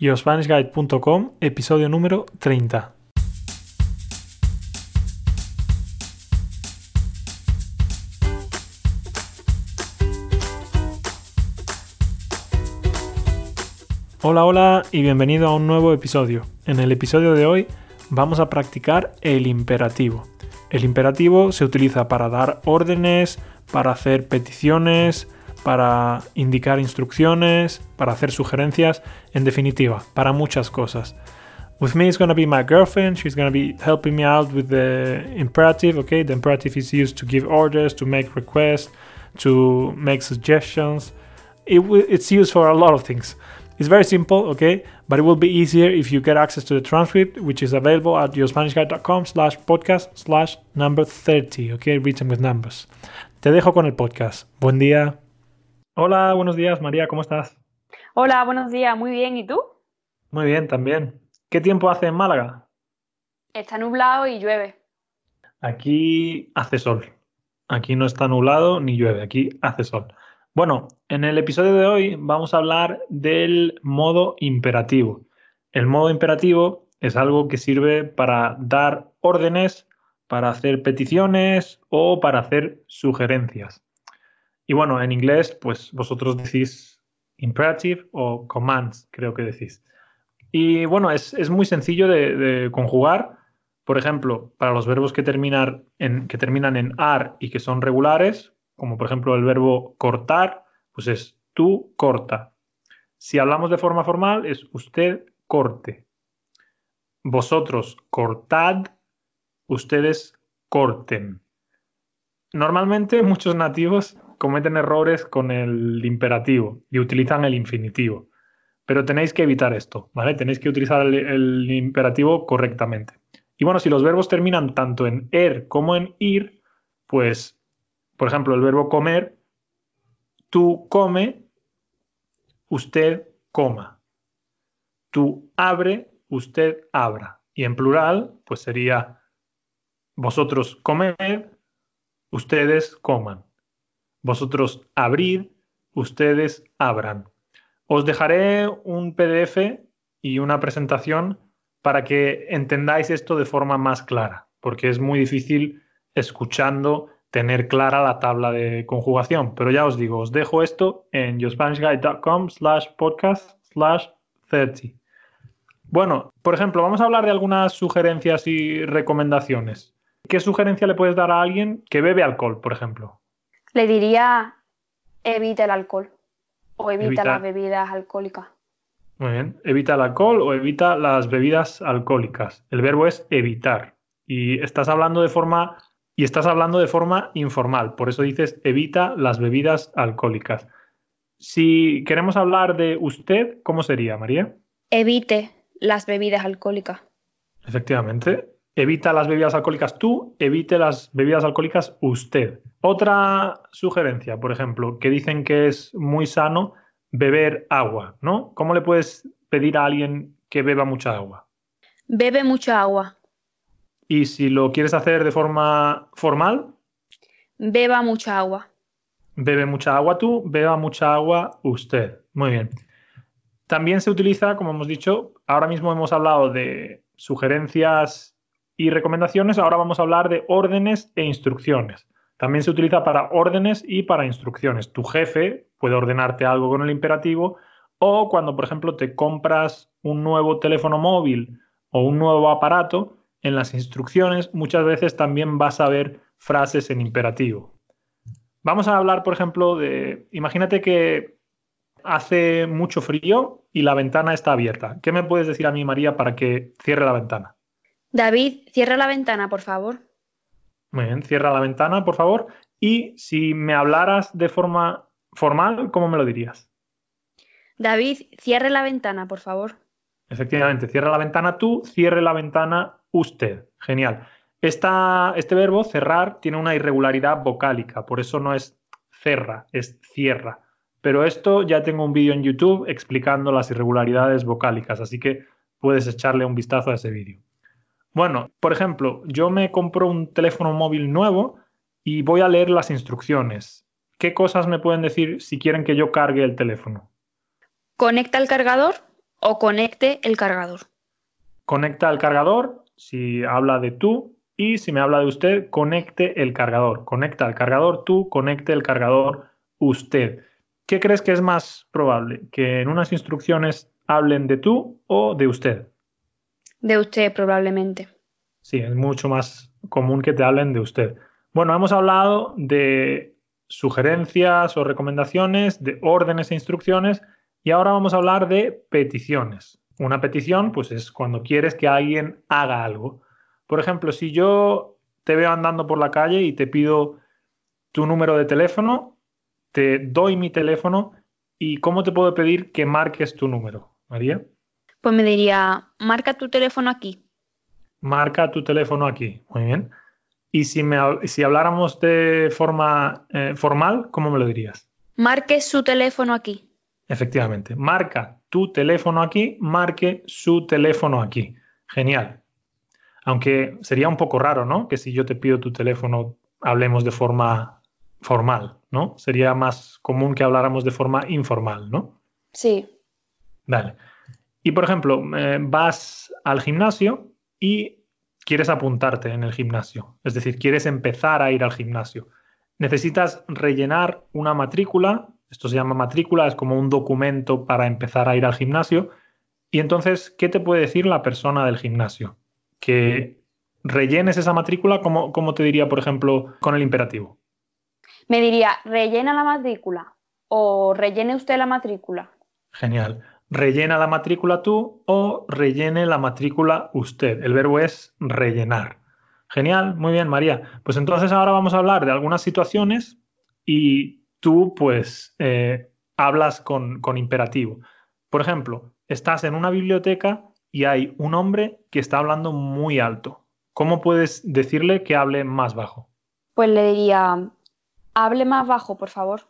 YoSpanishGuide.com, episodio número 30. Hola, hola y bienvenido a un nuevo episodio. En el episodio de hoy vamos a practicar el imperativo. El imperativo se utiliza para dar órdenes, para hacer peticiones, para indicar instrucciones, para hacer sugerencias, en definitiva, para muchas cosas. With me is going to be my girlfriend. She's going to be helping me out with the imperative. Okay, the imperative is used to give orders, to make requests, to make suggestions. It it's used for a lot of things. It's very simple, okay, but it will be easier if you get access to the transcript, which is available at yourspanishguide.com slash podcast slash number 30, okay, written with numbers. Te dejo con el podcast. Buen día. Hola, buenos días, María, ¿cómo estás? Hola, buenos días, muy bien, ¿y tú? Muy bien, también. ¿Qué tiempo hace en Málaga? Está nublado y llueve. Aquí hace sol. Aquí no está nublado ni llueve, aquí hace sol. Bueno, en el episodio de hoy vamos a hablar del modo imperativo. El modo imperativo es algo que sirve para dar órdenes, para hacer peticiones o para hacer sugerencias. Y bueno, en inglés, pues vosotros decís imperative o commands, creo que decís. Y bueno, es, muy sencillo de, conjugar. Por ejemplo, para los verbos que terminan, en, que terminan en ar y que son regulares, como por ejemplo el verbo cortar, pues es tú corta. Si hablamos de forma formal, es usted corte. Vosotros cortad, ustedes corten. Normalmente muchos nativos cometen errores con el imperativo y utilizan el infinitivo. Pero tenéis que evitar esto, ¿vale? Tenéis que utilizar el, imperativo correctamente. Y bueno, si los verbos terminan tanto en er como en ir, pues por ejemplo, el verbo comer, tú come, usted coma. Tú abre, usted abra. Y en plural, pues sería vosotros comed, ustedes coman. Vosotros abrid, ustedes abran. Os dejaré un PDF y una presentación para que entendáis esto de forma más clara, porque es muy difícil escuchando tener clara la tabla de conjugación. Pero ya os digo, os dejo esto en yourspanishguide.com slash podcast slash 30. Bueno, por ejemplo, vamos a hablar de algunas sugerencias y recomendaciones. ¿Qué sugerencia le puedes dar a alguien que bebe alcohol, por ejemplo? Le diría evita el alcohol o evita, las bebidas alcohólicas. Muy bien, evita el alcohol o evita las bebidas alcohólicas. El verbo es evitar. Y estás hablando de forma y estás hablando de forma informal, por eso dices evita las bebidas alcohólicas. Si queremos hablar de usted, ¿cómo sería, María? Evite las bebidas alcohólicas. Efectivamente. Evita las bebidas alcohólicas tú, evite las bebidas alcohólicas usted. Otra sugerencia, por ejemplo, que dicen que es muy sano beber agua, ¿no? ¿Cómo le puedes pedir a alguien que beba mucha agua? Bebe mucha agua. Y si lo quieres hacer de forma formal. Beba mucha agua. Bebe mucha agua tú, beba mucha agua usted. Muy bien. También se utiliza, como hemos dicho, ahora mismo hemos hablado de sugerencias y recomendaciones, ahora vamos a hablar de órdenes e instrucciones. También se utiliza para órdenes y para instrucciones. Tu jefe puede ordenarte algo con el imperativo o cuando, por ejemplo, te compras un nuevo teléfono móvil o un nuevo aparato, en las instrucciones muchas veces también vas a ver frases en imperativo. Vamos a hablar, por ejemplo, de, imagínate que hace mucho frío y la ventana está abierta. ¿Qué me puedes decir a mí, María, para que cierre la ventana? David, cierra la ventana, por favor. Muy bien, cierra la ventana, por favor. Y si me hablaras de forma formal, ¿cómo me lo dirías? David, cierre la ventana, por favor. Efectivamente, cierra la ventana tú, cierre la ventana usted. Genial. este verbo cerrar tiene una irregularidad vocálica, por eso no es cerra, es cierra. Pero esto ya tengo un vídeo en YouTube explicando las irregularidades vocálicas, así que puedes echarle un vistazo a ese vídeo. Bueno, por ejemplo, yo me compro un teléfono móvil nuevo y voy a leer las instrucciones. ¿Qué cosas me pueden decir si quieren que yo cargue el teléfono? Conecta el cargador O conecte el cargador. Conecta el cargador si habla de tú y si me habla de usted, conecte el cargador. Conecta el cargador tú, conecte el cargador usted. ¿Qué crees que es más probable? ¿Que en unas instrucciones hablen de tú o de usted? De usted, probablemente. Sí, es mucho más común que te hablen de usted. Bueno, hemos hablado de sugerencias o recomendaciones, de órdenes e instrucciones y ahora vamos a hablar de peticiones. Una petición, pues es cuando quieres que alguien haga algo. Por ejemplo, si yo te veo andando por la calle y te pido tu número de teléfono, te doy mi teléfono y ¿cómo te puedo pedir que marques tu número, María? Pues me diría, marca tu teléfono aquí. Marca tu teléfono aquí, muy bien. Y si, me, si habláramos de forma eh, formal, ¿cómo me lo dirías? Marque su teléfono aquí. Efectivamente, marca tu teléfono aquí, marque su teléfono aquí. Genial. Aunque sería un poco raro, ¿no? Que si yo te pido tu teléfono, hablemos de forma formal, ¿no? Sería más común que habláramos de forma informal, ¿no? Sí. Vale. Y por ejemplo, eh, vas al gimnasio y quieres apuntarte en el gimnasio, es decir, quieres empezar a ir al gimnasio. Necesitas rellenar una matrícula, esto se llama matrícula, es como un documento para empezar a ir al gimnasio. Y entonces, ¿qué te puede decir la persona del gimnasio? Que rellenes esa matrícula, como, como te diría, por ejemplo, con el imperativo. Me diría, rellena la matrícula o rellene usted la matrícula. Genial rellena la matrícula tú o rellene la matrícula usted. El verbo es rellenar. Genial, muy bien, María. Pues entonces ahora vamos a hablar de algunas situaciones y tú pues eh, hablas con, con imperativo. Por ejemplo, estás en una biblioteca y hay un hombre que está hablando muy alto. ¿Cómo puedes decirle que hable más bajo? Pues le diría, hable más bajo, por favor.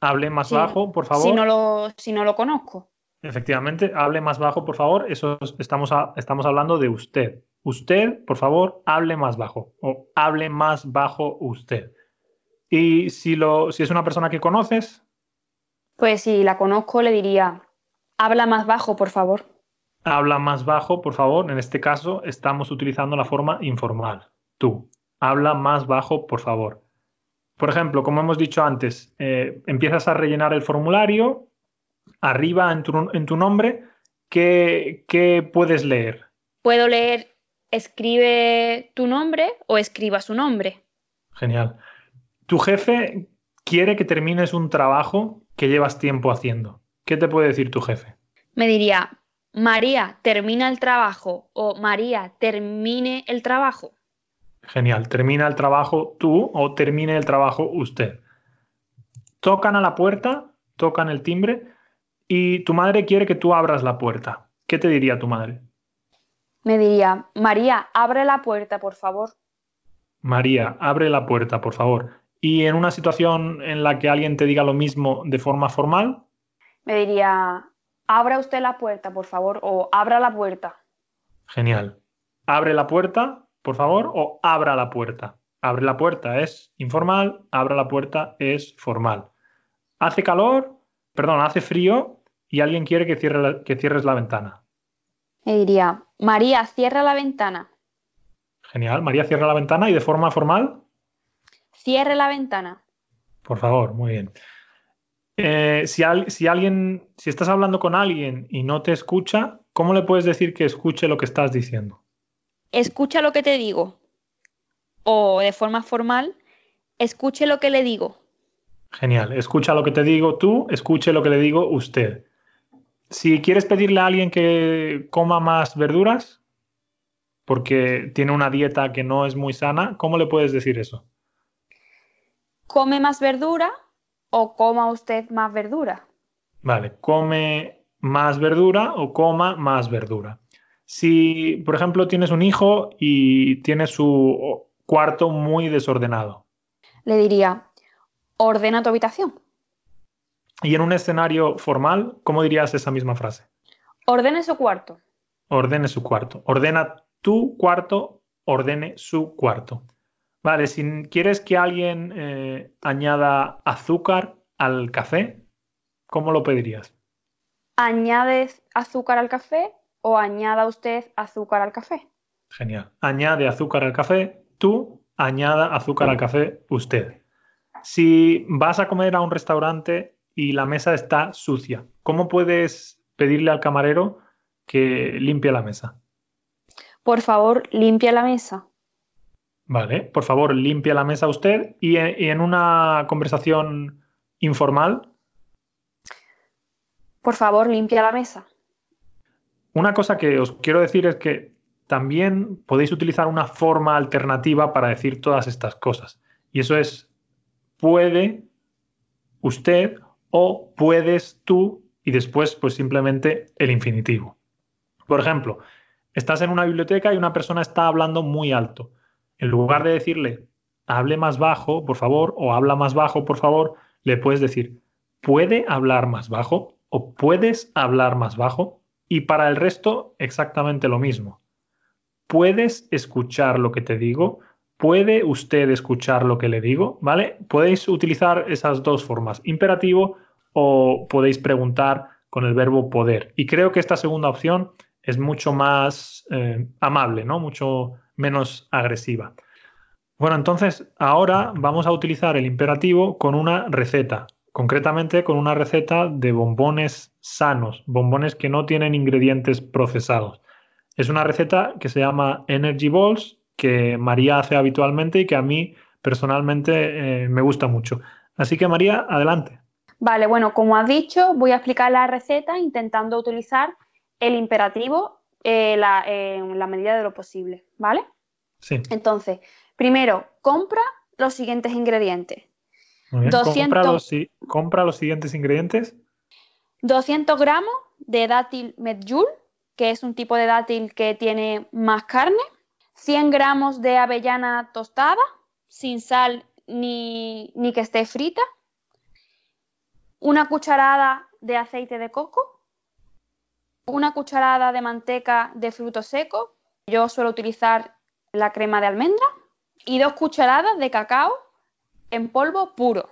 Hable más bajo, por favor. Si no, lo, si no lo conozco. Efectivamente, hable más bajo, por favor. Eso estamos, estamos hablando de usted. Usted, por favor, hable más bajo o hable más bajo usted. Y si, lo, si es una persona que conoces. Pues si la conozco, le diría, habla más bajo, por favor. Habla más bajo, por favor. En este caso, estamos utilizando la forma informal. Tú, habla más bajo, por favor. Por ejemplo, como hemos dicho antes, eh, empiezas a rellenar el formulario arriba en tu, nombre, ¿qué, puedes leer? Puedo leer, escribe tu nombre o escriba su nombre. Genial. Tu jefe quiere que termines un trabajo que llevas tiempo haciendo. ¿Qué te puede decir tu jefe? Me diría, María, termina el trabajo o María, termine el trabajo. Genial, termina el trabajo tú o termine el trabajo usted. Tocan a la puerta, tocan el timbre y tu madre quiere que tú abras la puerta. ¿Qué te diría tu madre? Me diría, María, abre la puerta, por favor. María, abre la puerta, por favor. ¿Y en una situación en la que alguien te diga lo mismo de forma formal? Me diría, abra usted la puerta, por favor, o abra la puerta. Genial. Abre la puerta, por favor, o abra la puerta. Abre la puerta es informal, abra la puerta es formal. ¿Hace calor? Perdón, hace frío y alguien quiere que, cierre que cierres la ventana. Me diría, María, cierra la ventana. Genial, María, cierra la ventana y de forma formal. Cierre la ventana. Por favor, muy bien. Eh, si, si, alguien, si estás hablando con alguien y no te escucha, ¿cómo le puedes decir que escuche lo que estás diciendo? Escucha lo que te digo. O de forma formal, escuche lo que le digo. Genial. Escucha lo que te digo tú, escuche lo que le digo usted. Si quieres pedirle a alguien que coma más verduras, porque tiene una dieta que no es muy sana, ¿cómo le puedes decir eso? ¿Come más verdura o coma usted más verdura? Vale, come más verdura o coma más verdura. Si, por ejemplo, tienes un hijo y tiene su cuarto muy desordenado. Le diría, ordena tu habitación. Y en un escenario formal, ¿cómo dirías esa misma frase? Ordene su cuarto. Ordene su cuarto. Ordena tu cuarto, ordene su cuarto. Vale, si quieres que alguien eh, añada azúcar al café, ¿cómo lo pedirías? añade azúcar al café o añada usted azúcar al café. Genial. Añade azúcar al café, tú, añada azúcar al café, usted. Si vas a comer a un restaurante y la mesa está sucia, ¿cómo puedes pedirle al camarero que limpie la mesa? Por favor, limpia la mesa. Vale, por favor, limpia la mesa usted y en, una conversación informal. Por favor, limpia la mesa. Una cosa que os quiero decir es que también podéis utilizar una forma alternativa para decir todas estas cosas. Y eso es puede usted o puedes tú y después pues simplemente el infinitivo. Por ejemplo, estás en una biblioteca y una persona está hablando muy alto. En lugar de decirle hable más bajo, por favor, o habla más bajo, por favor, le puedes decir puede hablar más bajo o puedes hablar más bajo y para el resto exactamente lo mismo. ¿Puedes escuchar lo que te digo? ¿Puede usted escuchar lo que le digo? ¿Vale? Podéis utilizar esas dos formas, imperativo o podéis preguntar con el verbo poder. Y creo que esta segunda opción es mucho más eh, amable, ¿no? Mucho menos agresiva. Bueno, entonces ahora vamos a utilizar el imperativo con una receta, concretamente con una receta de bombones sanos, bombones que no tienen ingredientes procesados. Es una receta que se llama Energy Balls, que María hace habitualmente y que a mí personalmente eh, me gusta mucho. Así que María, adelante. Vale, bueno, como has dicho, voy a explicar la receta intentando utilizar el imperativo eh, en la medida de lo posible, ¿vale? Sí. Entonces, primero, compra los siguientes ingredientes. compra, los, compra los siguientes ingredientes. 200 gramos de dátil medjool, que es un tipo de dátil que tiene más carne. 100 gramos de avellana tostada, sin sal ni, ni que esté frita. Una cucharada de aceite de coco una cucharada de manteca de fruto seco, yo suelo utilizar la crema de almendra, y dos cucharadas de cacao en polvo puro.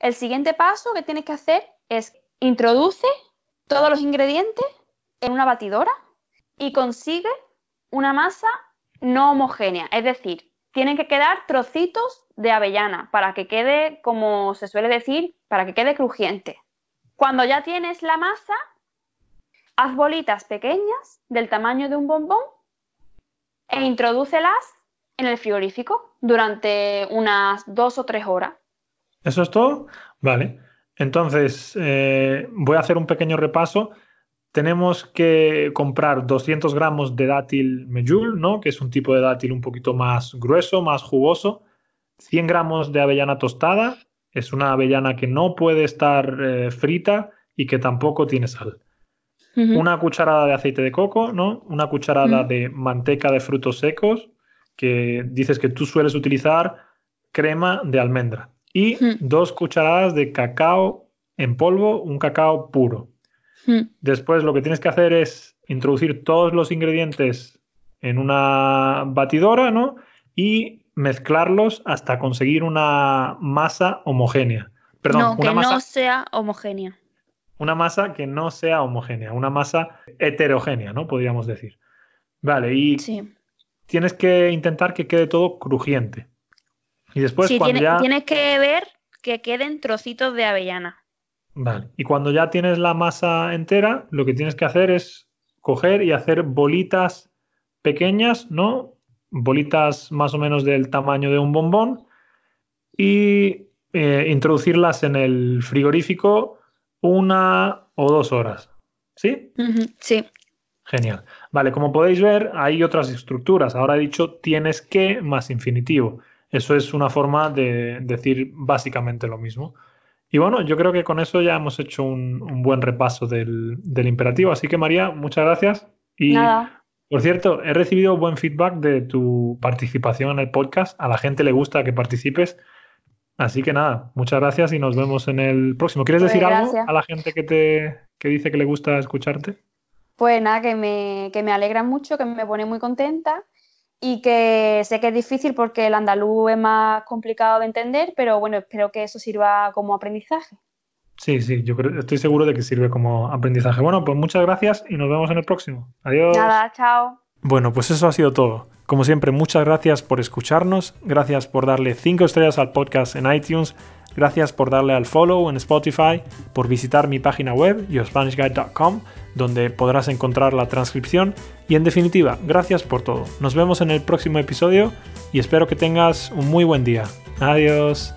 El siguiente paso que tienes que hacer es introduce todos los ingredientes en una batidora y consigue una masa no homogénea, es decir, tienen que quedar trocitos de avellana para que quede, como se suele decir, para que quede crujiente. Cuando ya tienes la masa, Haz bolitas pequeñas del tamaño de un bombón e introdúcelas en el frigorífico durante unas dos o tres horas. ¿Eso es todo? Vale. Entonces, eh, voy a hacer un pequeño repaso. Tenemos que comprar 200 gramos de dátil mejul, ¿no? que es un tipo de dátil un poquito más grueso, más jugoso. 100 gramos de avellana tostada, es una avellana que no puede estar eh, frita y que tampoco tiene sal una cucharada de aceite de coco, ¿no? Una cucharada de manteca de frutos secos, que dices que tú sueles utilizar crema de almendra. Y dos cucharadas de cacao en polvo, un cacao puro. Después lo que tienes que hacer es introducir todos los ingredientes en una batidora, ¿no? Y mezclarlos hasta conseguir una masa homogénea. Perdón, no, que no sea homogénea una masa que no sea homogénea, una masa heterogénea, ¿no? Podríamos decir. Vale, y tienes que intentar que quede todo crujiente. Y después cuando ya... tienes que ver que queden trocitos de avellana. Vale, y cuando ya tienes la masa entera, lo que tienes que hacer es coger y hacer bolitas pequeñas, ¿no? Bolitas más o menos del tamaño de un bombón y eh, introducirlas en el frigorífico una o dos horas. ¿Sí? sí. Genial. Vale, como podéis ver, hay otras estructuras. Ahora he dicho tienes que más infinitivo. Eso es una forma de decir básicamente lo mismo. Y bueno, yo creo que con eso ya hemos hecho un, buen repaso del, imperativo. Así que María, muchas gracias. Y por cierto, he recibido buen feedback de tu participación en el podcast. A la gente le gusta que participes. Así que nada, muchas gracias y nos vemos en el próximo. ¿Quieres pues decir algo a la gente que te dice que le gusta escucharte? Pues nada, que me, que me alegra mucho, que me pone muy contenta y que sé que es difícil porque el andaluz es más complicado de entender, pero bueno, espero que eso sirva como aprendizaje. Sí, sí, yo creo, estoy seguro de que sirve como aprendizaje. Bueno, pues muchas gracias y nos vemos en el próximo. Adiós. Nada, chao. Bueno, pues eso ha sido todo. Como siempre, muchas gracias por escucharnos, gracias por darle 5 estrellas al podcast en iTunes, gracias por darle al follow en Spotify, por visitar mi página web, yourspanishguide.com, donde podrás encontrar la transcripción y en definitiva, gracias por todo. Nos vemos en el próximo episodio y espero que tengas un muy buen día. Adiós.